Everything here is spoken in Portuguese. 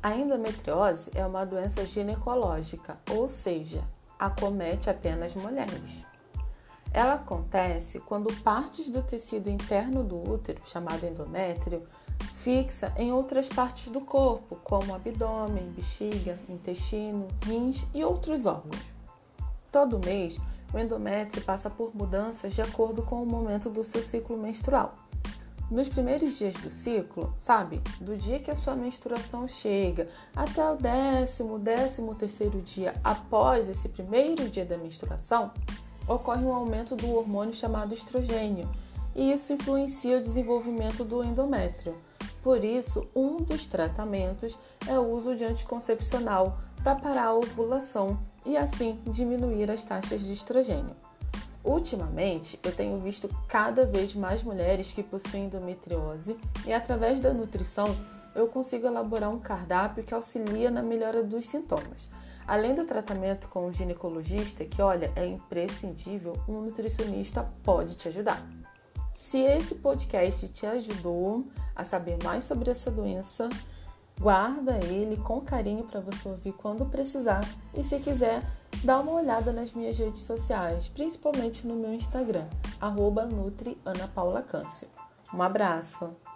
A endometriose é uma doença ginecológica, ou seja, acomete apenas mulheres. Ela acontece quando partes do tecido interno do útero, chamado endométrio, fixa em outras partes do corpo, como abdômen, bexiga, intestino, rins e outros órgãos. Todo mês, o endométrio passa por mudanças de acordo com o momento do seu ciclo menstrual. Nos primeiros dias do ciclo, sabe, do dia que a sua menstruação chega até o décimo, décimo terceiro dia após esse primeiro dia da menstruação, ocorre um aumento do hormônio chamado estrogênio, e isso influencia o desenvolvimento do endométrio. Por isso, um dos tratamentos é o uso de anticoncepcional para parar a ovulação e assim diminuir as taxas de estrogênio. Ultimamente, eu tenho visto cada vez mais mulheres que possuem endometriose e, através da nutrição, eu consigo elaborar um cardápio que auxilia na melhora dos sintomas. Além do tratamento com o ginecologista, que olha, é imprescindível, um nutricionista pode te ajudar. Se esse podcast te ajudou a saber mais sobre essa doença, guarda ele com carinho para você ouvir quando precisar e se quiser dá uma olhada nas minhas redes sociais, principalmente no meu Instagram, arroba. Um abraço!